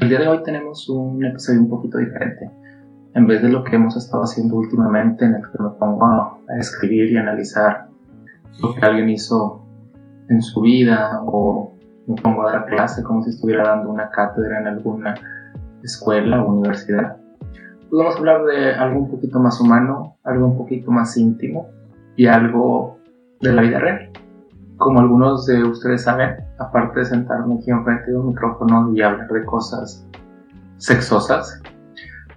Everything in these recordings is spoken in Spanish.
El día de hoy tenemos un episodio un poquito diferente. En vez de lo que hemos estado haciendo últimamente, en el que me pongo a escribir y analizar lo que alguien hizo en su vida o me pongo a dar clase como si estuviera dando una cátedra en alguna escuela o universidad. Pues vamos a hablar de algo un poquito más humano, algo un poquito más íntimo y algo de la vida real. Como algunos de ustedes saben, aparte de sentarme aquí enfrente de un micrófono y hablar de cosas sexosas,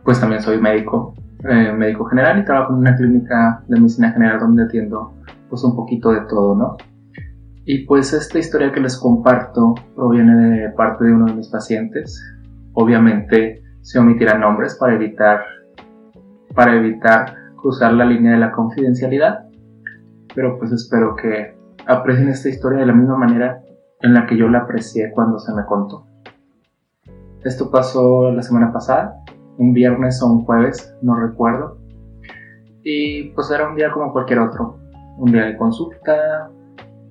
pues también soy médico, eh, médico general y trabajo en una clínica de medicina general donde atiendo pues un poquito de todo, ¿no? Y pues esta historia que les comparto proviene de parte de uno de mis pacientes. Obviamente se omitirán nombres para evitar, para evitar cruzar la línea de la confidencialidad, pero pues espero que aprecien esta historia de la misma manera en la que yo la aprecié cuando se me contó. Esto pasó la semana pasada, un viernes o un jueves, no recuerdo. Y pues era un día como cualquier otro. Un día de consulta,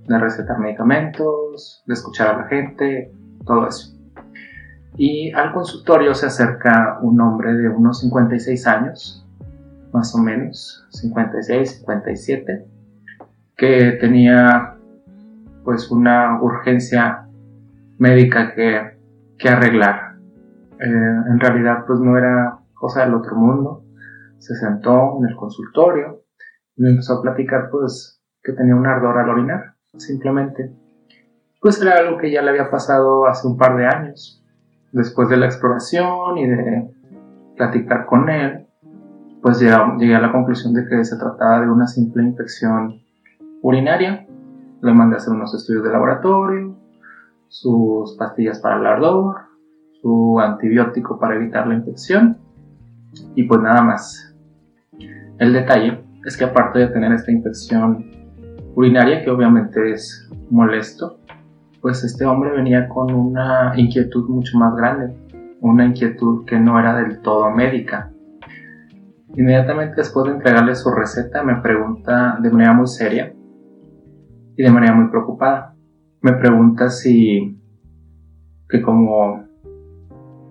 de recetar medicamentos, de escuchar a la gente, todo eso. Y al consultorio se acerca un hombre de unos 56 años, más o menos, 56, 57, que tenía pues una urgencia médica que, que arreglar. Eh, en realidad pues no era cosa del otro mundo. Se sentó en el consultorio y me empezó a platicar pues que tenía un ardor al orinar, simplemente. Pues era algo que ya le había pasado hace un par de años. Después de la exploración y de platicar con él, pues llegué a la conclusión de que se trataba de una simple infección urinaria. Le mandé a hacer unos estudios de laboratorio, sus pastillas para el ardor, su antibiótico para evitar la infección y pues nada más. El detalle es que aparte de tener esta infección urinaria, que obviamente es molesto, pues este hombre venía con una inquietud mucho más grande, una inquietud que no era del todo médica. Inmediatamente después de entregarle su receta me pregunta de manera muy seria y de manera muy preocupada. Me pregunta si, que como,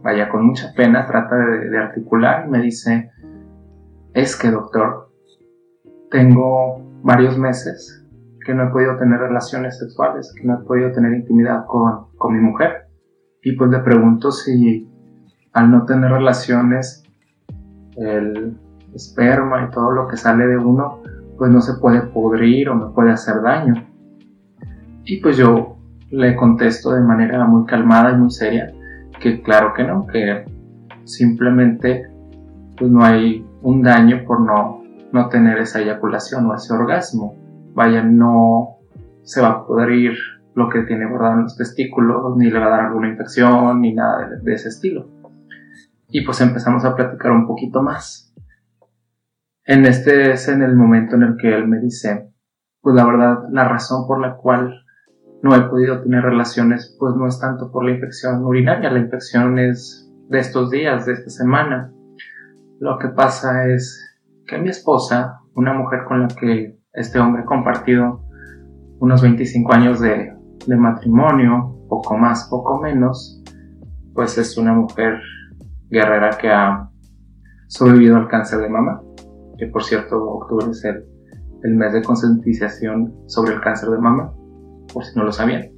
vaya, con mucha pena trata de, articular y me dice, es que doctor, tengo varios meses que no he podido tener relaciones sexuales, que no he podido tener intimidad con, con mi mujer. Y pues le pregunto si al no tener relaciones, el esperma y todo lo que sale de uno, pues no se puede pudrir o me puede hacer daño. Y pues yo le contesto de manera muy calmada y muy seria que claro que no, que simplemente pues no hay un daño por no, no tener esa eyaculación o ese orgasmo. Vaya, no se va a poder ir lo que tiene guardado en los testículos, ni le va a dar alguna infección, ni nada de, de ese estilo. Y pues empezamos a platicar un poquito más. En este es en el momento en el que él me dice, pues la verdad, la razón por la cual no he podido tener relaciones, pues no es tanto por la infección urinaria, la infección es de estos días, de esta semana. Lo que pasa es que mi esposa, una mujer con la que este hombre ha compartido unos 25 años de, de matrimonio, poco más, poco menos, pues es una mujer guerrera que ha sobrevivido al cáncer de mama, que por cierto octubre es el, el mes de concientización sobre el cáncer de mama por si no lo sabían.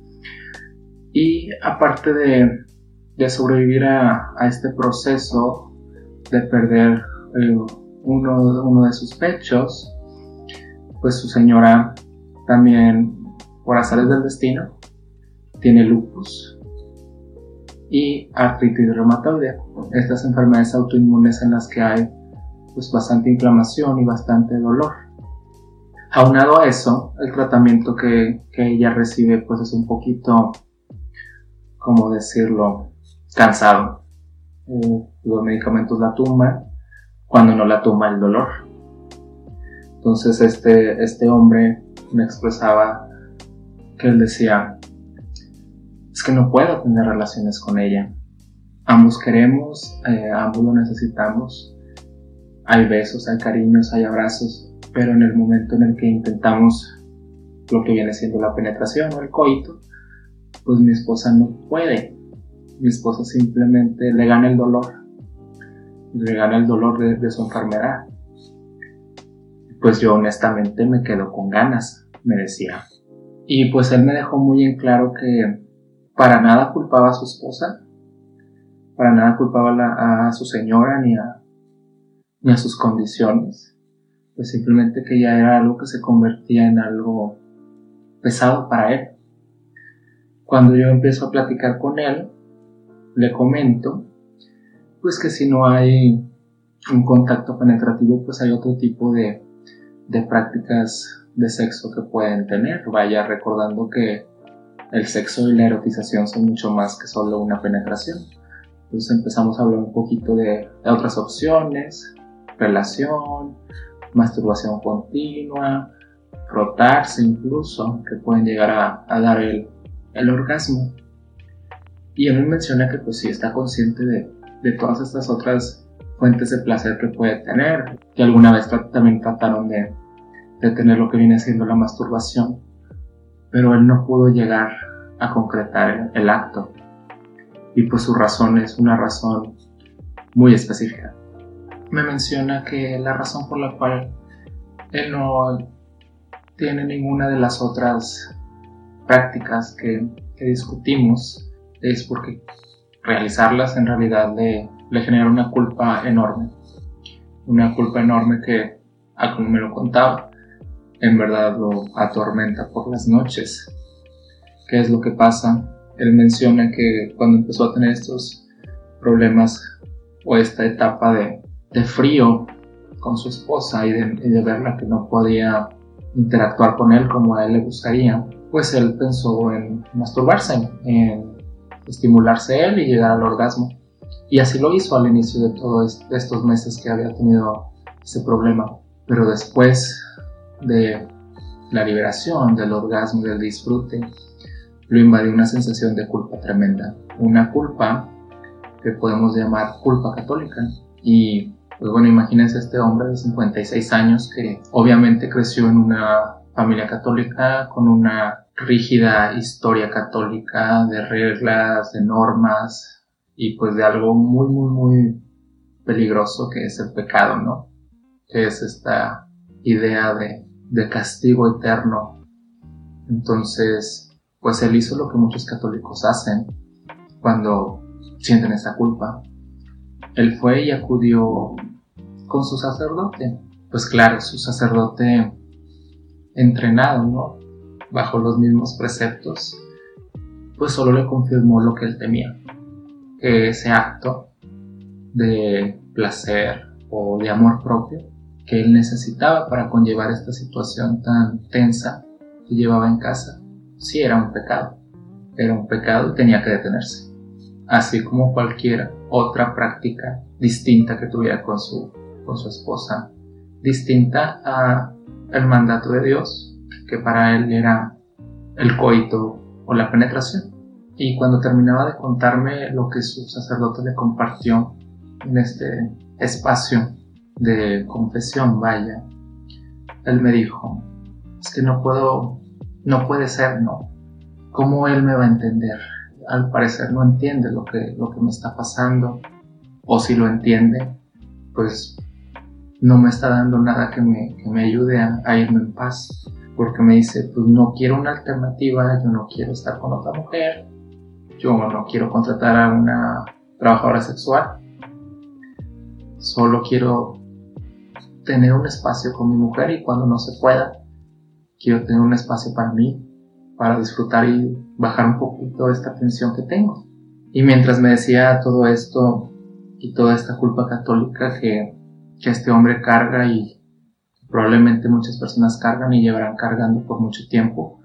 Y aparte de, sobrevivir a, este proceso de perder uno, de sus pechos, pues su señora también, por azares del destino, tiene lupus y artritis reumatoide, estas enfermedades autoinmunes en las que hay pues bastante inflamación y bastante dolor. Aunado a eso, el tratamiento que, ella recibe pues es un poquito, como decirlo, cansado. Eh, los medicamentos la tumban cuando no la tumba el dolor. Entonces este, este hombre me expresaba que él decía, es que no puedo tener relaciones con ella. Ambos queremos, eh, ambos lo necesitamos. Hay besos, hay cariños, hay abrazos, pero en el momento en el que intentamos lo que viene siendo la penetración o el coito, pues mi esposa no puede, mi esposa simplemente le gana el dolor, le gana el dolor de, su enfermedad. Pues yo honestamente me quedo con ganas, me decía. Y pues él me dejó muy en claro que para nada culpaba a su esposa, para nada culpaba a, su señora ni a, ni a sus condiciones, pues simplemente que ya era algo que se convertía en algo pesado para él. Cuando yo empiezo a platicar con él, le comento, pues que si no hay un contacto penetrativo, pues hay otro tipo de, de prácticas de sexo que pueden tener. Vaya recordando que el sexo y la erotización son mucho más que solo una penetración. Entonces empezamos a hablar un poquito de, otras opciones, relación, masturbación continua, frotarse incluso, que pueden llegar a, dar el, el, orgasmo. Y él me menciona que pues sí está consciente de, de, todas estas otras fuentes de placer que puede tener, que alguna vez también trataron de, de tener lo que viene siendo la masturbación, pero él no pudo llegar a concretar el acto y pues su razón es una razón muy específica. Me menciona que la razón por la cual él no tiene ninguna de las otras prácticas que, discutimos es porque realizarlas en realidad le, genera una culpa enorme. Una culpa enorme que, a como me lo contaba, en verdad lo atormenta por las noches. ¿Qué es lo que pasa? él menciona que cuando empezó a tener estos problemas o esta etapa de, frío con su esposa y de, verla que no podía interactuar con él como a él le gustaría, pues él pensó en masturbarse, en estimularse él y llegar al orgasmo. Y así lo hizo al inicio de todos estos meses que había tenido ese problema. Pero después de la liberación, del orgasmo, del disfrute, lo invadió una sensación de culpa tremenda, una culpa que podemos llamar culpa católica. Y pues bueno, imagínense este hombre de 56 años que obviamente creció en una familia católica con una rígida historia católica de reglas, de normas y pues de algo muy, muy, muy peligroso que es el pecado, ¿no? Que es esta idea de, de castigo eterno. Entonces, pues él hizo lo que muchos católicos hacen cuando sienten esa culpa. Él fue y acudió con su sacerdote. Pues claro, su sacerdote entrenado, ¿no? Bajo los mismos preceptos, pues solo le confirmó lo que él temía, que ese acto de placer o de amor propio que él necesitaba para conllevar esta situación tan tensa que llevaba en casa, sí era un pecado. Era un pecado y tenía que detenerse. Así como cualquier otra práctica distinta que tuviera con su, con su esposa, distinta a el mandato de Dios, que para él era el coito o la penetración. Y cuando terminaba de contarme lo que su sacerdote le compartió en este espacio de confesión, vaya, él me dijo, es que no puedo no puede ser, no. ¿Cómo él me va a entender? Al parecer no entiende lo que, lo que me está pasando. O si lo entiende, pues no me está dando nada que me, que me ayude a, irme en paz. Porque me dice, pues no quiero una alternativa, yo no quiero estar con otra mujer, yo no quiero contratar a una trabajadora sexual. Solo quiero tener un espacio con mi mujer y cuando no se pueda, quiero tener un espacio para mí, para disfrutar y bajar un poquito esta tensión que tengo. Y mientras me decía todo esto y toda esta culpa católica que, que este hombre carga y probablemente muchas personas cargan y llevarán cargando por mucho tiempo,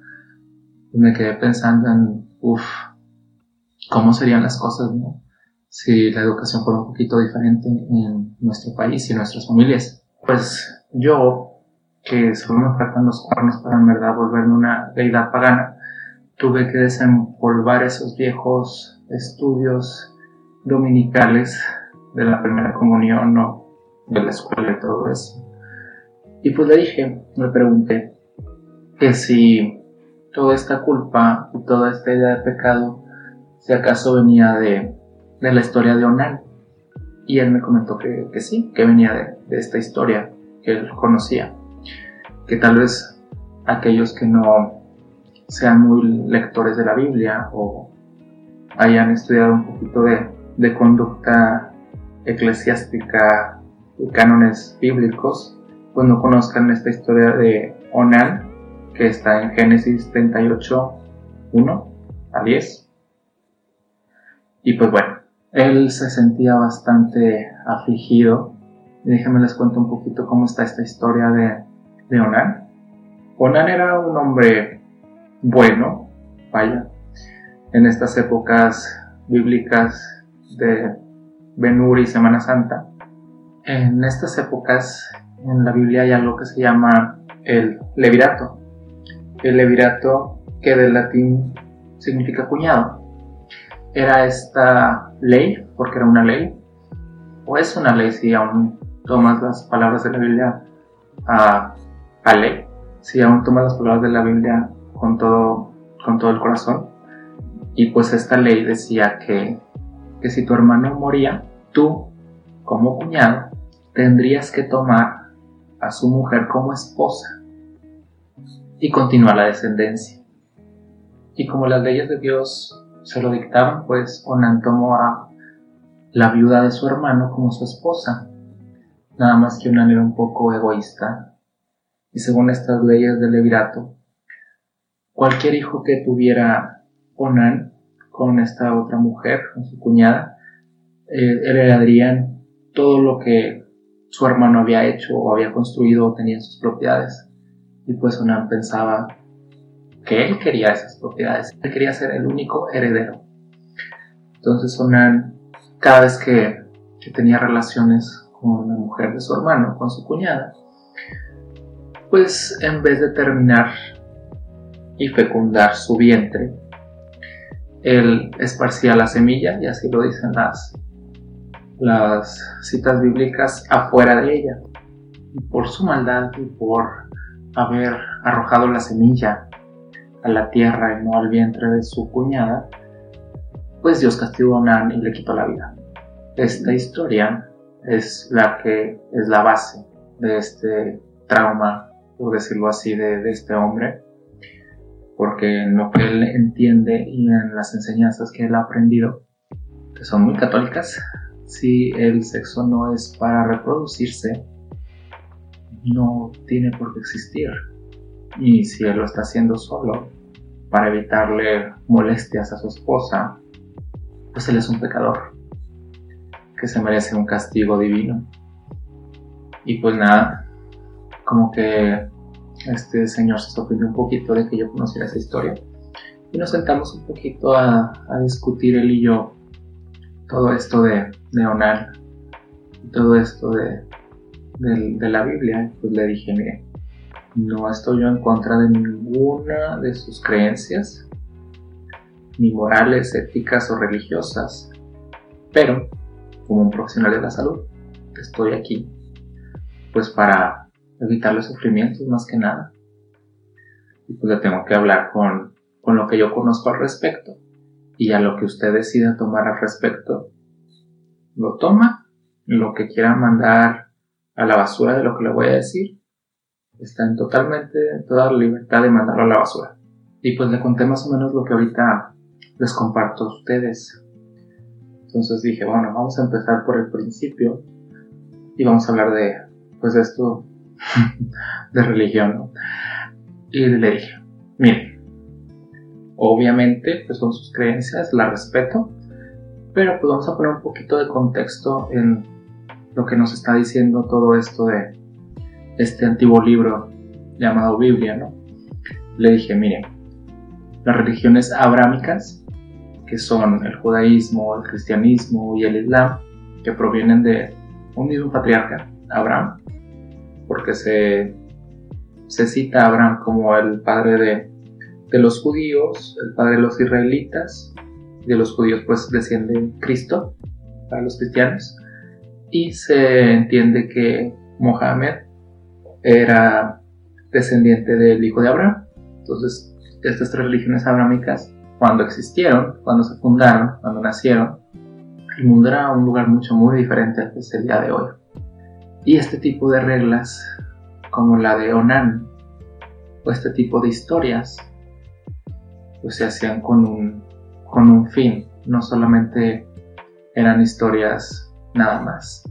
pues me quedé pensando en, uff, ¿cómo serían las cosas, no? Si la educación fuera un poquito diferente en nuestro país y en nuestras familias. Pues yo que solo me faltan los cuernos para en verdad volverme una deidad pagana, tuve que desempolvar esos viejos estudios dominicales de la primera comunión o de la escuela y todo eso. Y pues le dije, me pregunté, que si toda esta culpa y toda esta idea de pecado si acaso venía de, de la historia de Onan. Y él me comentó que, que sí, que venía de, de, esta historia que él conocía. Que tal vez aquellos que no sean muy lectores de la Biblia o hayan estudiado un poquito de, de conducta eclesiástica y cánones bíblicos, pues no conozcan esta historia de Onan, que está en Génesis 38, 1 a 10. Y pues bueno, él se sentía bastante afligido. Déjenme les cuento un poquito cómo está esta historia de, de Onan. Onan era un hombre bueno, vaya, en estas épocas bíblicas de Benur y Semana Santa. En estas épocas en la Biblia hay algo que se llama el levirato. El levirato que del latín significa cuñado. Era esta ley, porque era una ley, o es una ley si aún tomas las palabras de la Biblia a, a ley, si aún tomas las palabras de la Biblia con todo, con todo el corazón. Y pues esta ley decía que, que si tu hermano moría, tú, como cuñado, tendrías que tomar a su mujer como esposa y continuar la descendencia. Y como las leyes de Dios se lo dictaban, pues Onan tomó a la viuda de su hermano como su esposa. Nada más que Onan era un poco egoísta. Y según estas leyes del Levirato, cualquier hijo que tuviera Onan con esta otra mujer, con su cuñada, eh, heredarían todo lo que su hermano había hecho o había construido o tenía en sus propiedades. Y pues Onan pensaba que él quería esas propiedades, él quería ser el único heredero. Entonces Onan, cada vez que, que tenía relaciones con la mujer de su hermano, con su cuñada, pues en vez de terminar y fecundar su vientre, él esparcía la semilla, y así lo dicen las, las citas bíblicas, afuera de ella. Por su maldad y por haber arrojado la semilla a la tierra y no al vientre de su cuñada, pues Dios castigó a Onan y le quitó la vida. Esta historia es la que es la base de este trauma, por decirlo así, de, de este hombre porque en lo que él entiende y en las enseñanzas que él ha aprendido, que son muy católicas, si el sexo no es para reproducirse, no tiene por qué existir. Y si él lo está haciendo solo para evitarle molestias a su esposa, pues él es un pecador que se merece un castigo divino. Y pues nada, como que este señor se sorprendió un poquito de que yo conociera esa historia y nos sentamos un poquito a, discutir él y yo todo esto de, de y todo esto de, de, la Biblia. Pues le dije, mire, no estoy yo en contra de ninguna de sus creencias, ni morales, éticas o religiosas, pero como un profesional de la salud, estoy aquí pues para evitarle sufrimientos más que nada. Y pues le tengo que hablar con, con lo que yo conozco al respecto. Y a lo que usted decida tomar al respecto, lo toma. Lo que quiera mandar a la basura de lo que le voy a decir, está en totalmente toda la libertad de mandarlo a la basura. Y pues le conté más o menos lo que ahorita les comparto a ustedes. Entonces dije, bueno, vamos a empezar por el principio y vamos a hablar de, pues, esto de religión, Y le dije, mire, obviamente pues son sus creencias, la respeto, pero pues vamos a poner un poquito de contexto en lo que nos está diciendo todo esto de este antiguo libro llamado Biblia, ¿no? Le dije, mire, las religiones abrámicas, que son el judaísmo, el cristianismo y el islam, que provienen de un mismo patriarca, Abraham, porque se, cita a Abraham como el padre de, los judíos, el padre de los israelitas, de los judíos pues desciende Cristo para los cristianos, y se entiende que Mohammed era descendiente del hijo de Abraham. Entonces, estas tres religiones abrámicas cuando existieron, cuando se fundaron, cuando nacieron, el mundo era un lugar mucho muy diferente al que el día de hoy. Y este tipo de reglas, como la de Onan, o este tipo de historias, pues se hacían con un, con un fin, no solamente eran historias nada más.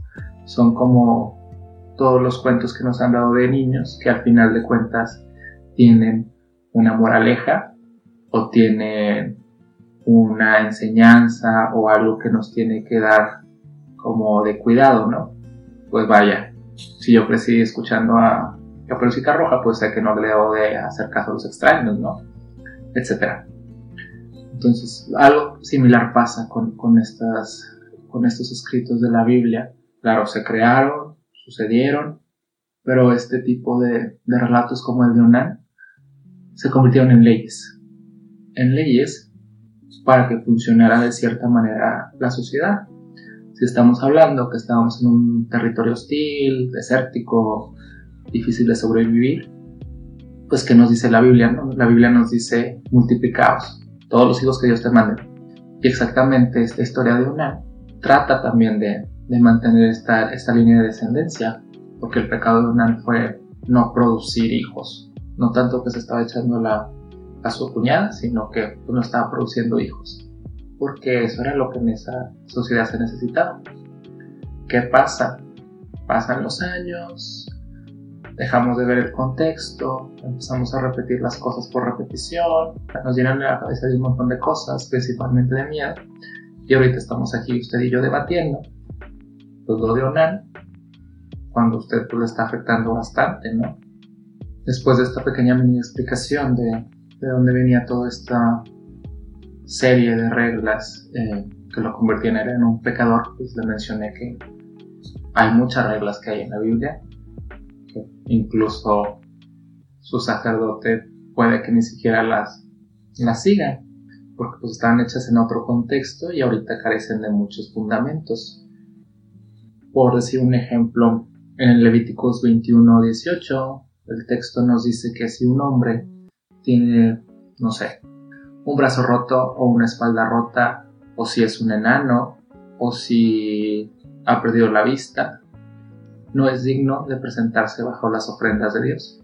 Son como todos los cuentos que nos han dado de niños, que al final de cuentas tienen una moraleja o tienen una enseñanza o algo que nos tiene que dar como de cuidado, ¿no? Pues vaya, si yo crecí escuchando a Caperucita Roja, pues sé que no le debo de hacer caso a los extraños, ¿no? Etcétera. Entonces, algo similar pasa con, con, estas, con estos escritos de la Biblia. Claro, se crearon, sucedieron, pero este tipo de, de relatos como el de Onan se convirtieron en leyes. En leyes para que funcionara de cierta manera la sociedad. Si estamos hablando que estábamos en un territorio hostil, desértico, difícil de sobrevivir, pues ¿qué nos dice la Biblia? No? La Biblia nos dice multiplicaos, todos los hijos que Dios te mande. Y exactamente esta historia de una trata también de, de mantener esta, esta línea de descendencia, porque el pecado de Unan fue no producir hijos, no tanto que se estaba echando la, a su cuñada, sino que no estaba produciendo hijos, porque eso era lo que en esa sociedad se necesitaba. ¿Qué pasa? Pasan los años, dejamos de ver el contexto, empezamos a repetir las cosas por repetición, nos llenan la cabeza de un montón de cosas, principalmente de miedo, y ahorita estamos aquí usted y yo debatiendo pues, lo de Onan, cuando usted pues, le está afectando bastante, ¿no? Después de esta pequeña mini explicación de, de dónde venía toda esta serie de reglas eh, que lo convertían en un pecador, pues le mencioné que hay muchas reglas que hay en la Biblia incluso su sacerdote puede que ni siquiera las, las siga, porque pues están hechas en otro contexto y ahorita carecen de muchos fundamentos. Por decir un ejemplo, en Levíticos 21, 18, el texto nos dice que si un hombre tiene, no sé, un brazo roto o una espalda rota, o si es un enano, o si ha perdido la vista, no es digno de presentarse bajo las ofrendas de Dios.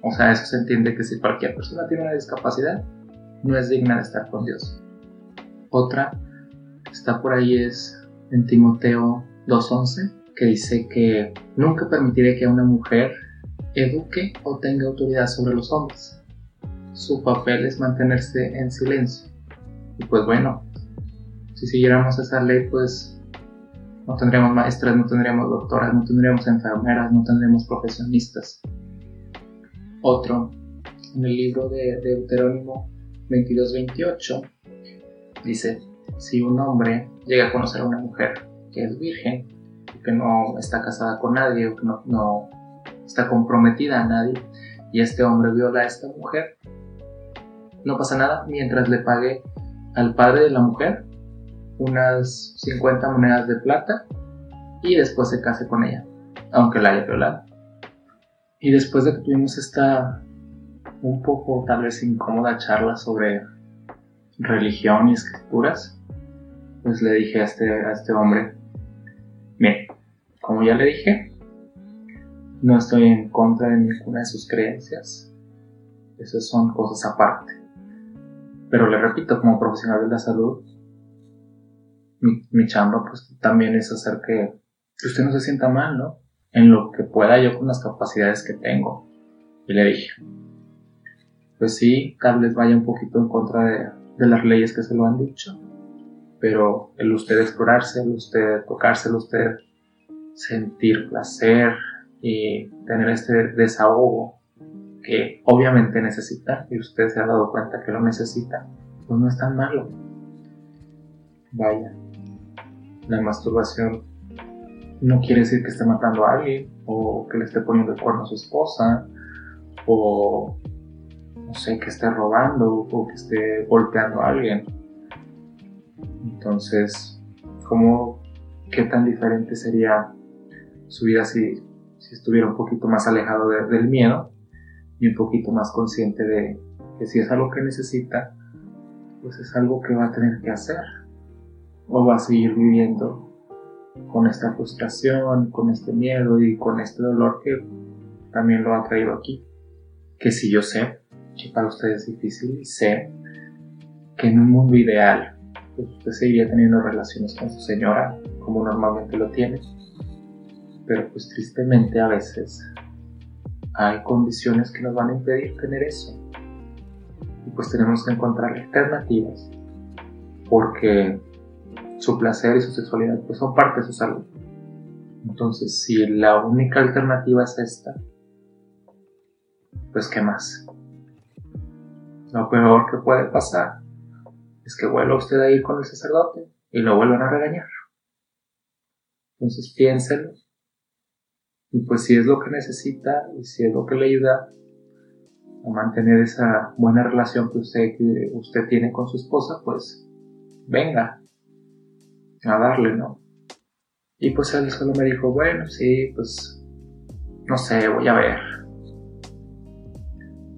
O sea, eso se entiende que si cualquier persona tiene una discapacidad, no es digna de estar con Dios. Otra está por ahí es en Timoteo 2.11, que dice que nunca permitiré que una mujer eduque o tenga autoridad sobre los hombres. Su papel es mantenerse en silencio. Y pues bueno, si siguiéramos esa ley, pues no tendríamos maestras, no tendríamos doctoras, no tendríamos enfermeras, no tendríamos profesionistas. Otro, en el libro de Deuterónimo 22-28, dice, si un hombre llega a conocer a una mujer que es virgen, que no está casada con nadie, o que no, no está comprometida a nadie, y este hombre viola a esta mujer, no pasa nada mientras le pague al padre de la mujer unas 50 monedas de plata y después se case con ella, aunque la haya violado. Y después de que tuvimos esta un poco tal vez incómoda charla sobre religión y escrituras, pues le dije a este, a este hombre, mire, como ya le dije, no estoy en contra de ninguna de sus creencias, esas son cosas aparte. Pero le repito, como profesional de la salud, mi, chamba pues también es hacer que, usted no se sienta mal, ¿no? En lo que pueda yo con las capacidades que tengo. Y le dije, pues sí, tal vez vaya un poquito en contra de, de las leyes que se lo han dicho, pero el usted explorarse, el usted tocarse, el usted sentir placer y tener este desahogo que obviamente necesita y usted se ha dado cuenta que lo necesita, pues no es tan malo. Vaya, la masturbación no quiere decir que esté matando a alguien o que le esté poniendo el cuerno a su esposa o no sé, que esté robando o que esté golpeando a alguien. Entonces, ¿cómo, qué tan diferente sería su vida si, si estuviera un poquito más alejado del miedo y un poquito más consciente de que si es algo que necesita, pues es algo que va a tener que hacer o va a seguir viviendo con esta frustración, con este miedo y con este dolor que también lo ha traído aquí. Que si yo sé que para usted es difícil sé que en un mundo ideal pues usted seguiría teniendo relaciones con su señora como normalmente lo tiene, pero pues tristemente a veces hay condiciones que nos van a impedir tener eso. Y pues tenemos que encontrar alternativas porque su placer y su sexualidad pues son parte de su salud. Entonces, si la única alternativa es esta, pues ¿qué más? Lo peor que puede pasar es que vuelva usted a ir con el sacerdote y lo vuelvan a regañar. Entonces piénselo. Y pues si es lo que necesita y si es lo que le ayuda a mantener esa buena relación que usted, que usted tiene con su esposa, pues venga, a darle, ¿no? Y pues él solo me dijo, bueno, sí, pues, no sé, voy a ver.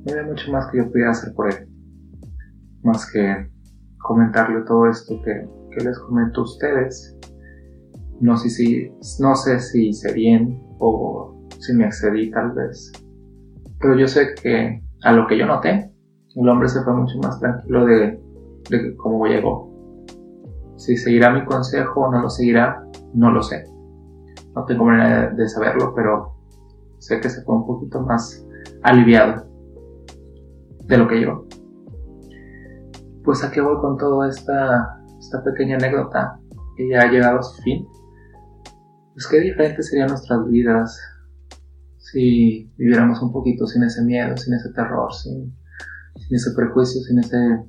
No había mucho más que yo pudiera hacer por él. Más que comentarle todo esto que, que les comento a ustedes. No sé, si, no sé si hice bien o si me excedí tal vez. Pero yo sé que a lo que yo noté, el hombre se fue mucho más tranquilo de, de cómo llegó. Si seguirá mi consejo o no lo seguirá, no lo sé. No tengo manera de saberlo, pero sé que se fue un poquito más aliviado de lo que yo. Pues aquí voy con toda esta, esta pequeña anécdota que ya ha llegado a su fin. Pues qué diferentes serían nuestras vidas si viviéramos un poquito sin ese miedo, sin ese terror, sin, ese prejuicio, sin ese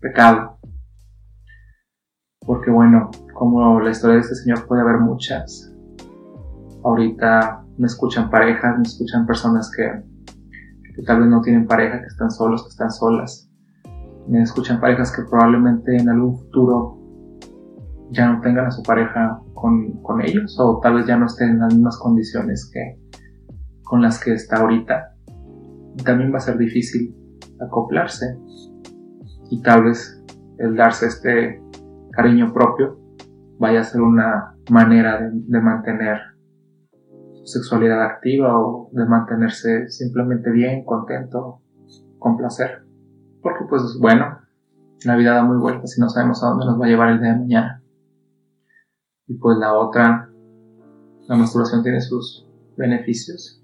pecado. Porque bueno, como la historia de este señor puede haber muchas. Ahorita me escuchan parejas, me escuchan personas que, que tal vez no tienen pareja, que están solos, que están solas. Me escuchan parejas que probablemente en algún futuro ya no tengan a su pareja con, con ellos o tal vez ya no estén en las mismas condiciones que con las que está ahorita. también va a ser difícil acoplarse y tal vez el darse este cariño propio vaya a ser una manera de, mantener su sexualidad activa o de mantenerse simplemente bien, contento, con placer. Porque pues bueno, la vida da muy vueltas y no sabemos a dónde nos va a llevar el día de mañana. Y pues la otra, la masturbación tiene sus beneficios.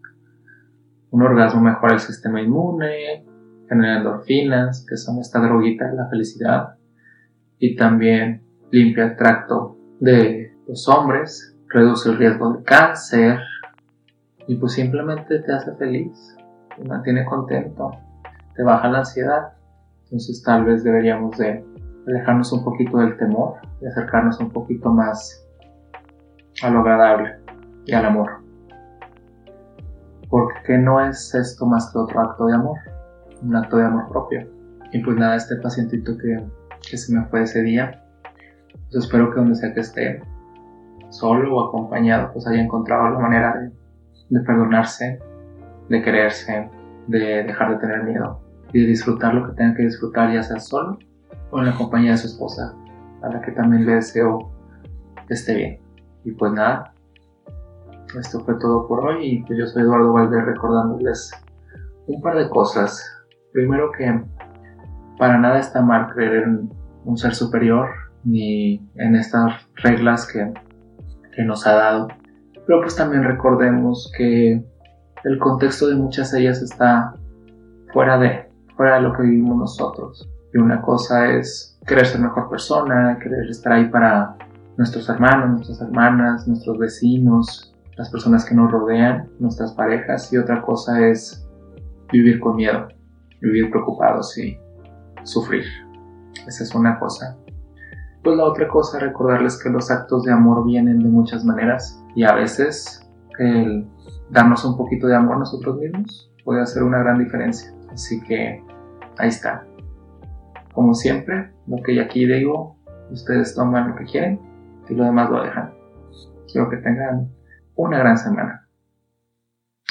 Un orgasmo mejora el sistema inmune, genera endorfinas, que son esta droguita de la felicidad y también limpia el tracto de los hombres, reduce el riesgo de cáncer y pues simplemente te hace feliz, te mantiene contento, te baja la ansiedad. Entonces tal vez deberíamos de alejarnos un poquito del temor y acercarnos un poquito más a lo agradable y al amor. Porque no es esto más que otro acto de amor, un acto de amor propio. Y pues nada, este pacientito que que se me fue ese día. Pues espero que donde sea que esté, solo o acompañado, pues haya encontrado la manera de, de perdonarse, de quererse, de dejar de tener miedo y de disfrutar lo que tenga que disfrutar, ya sea solo o en la compañía de su esposa, a la que también le deseo que esté bien. Y pues nada, esto fue todo por hoy y pues yo soy Eduardo Valdez recordándoles un par de cosas. Primero que para nada está mal creer en un ser superior ni en estas reglas que, que nos ha dado. Pero pues también recordemos que el contexto de muchas de ellas está fuera de, fuera de lo que vivimos nosotros. Y una cosa es querer ser mejor persona, querer estar ahí para nuestros hermanos, nuestras hermanas, nuestros vecinos, las personas que nos rodean, nuestras parejas. Y otra cosa es vivir con miedo, vivir preocupados y sufrir. Esa es una cosa. Pues la otra cosa, recordarles que los actos de amor vienen de muchas maneras y a veces el darnos un poquito de amor a nosotros mismos puede hacer una gran diferencia. Así que ahí está. Como siempre, lo que aquí digo, ustedes toman lo que quieren y lo demás lo dejan. Quiero que tengan una gran semana.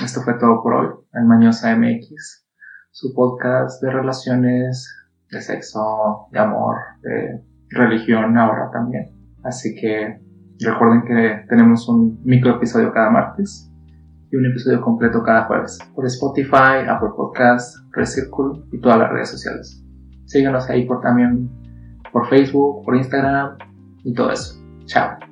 Esto fue todo por hoy en Mañosa MX, su podcast de relaciones de sexo, de amor, de religión ahora también. Así que recuerden que tenemos un micro episodio cada martes y un episodio completo cada jueves por Spotify, Apple Podcasts, Recircle y todas las redes sociales. Síganos ahí por también por Facebook, por Instagram y todo eso. Tchau.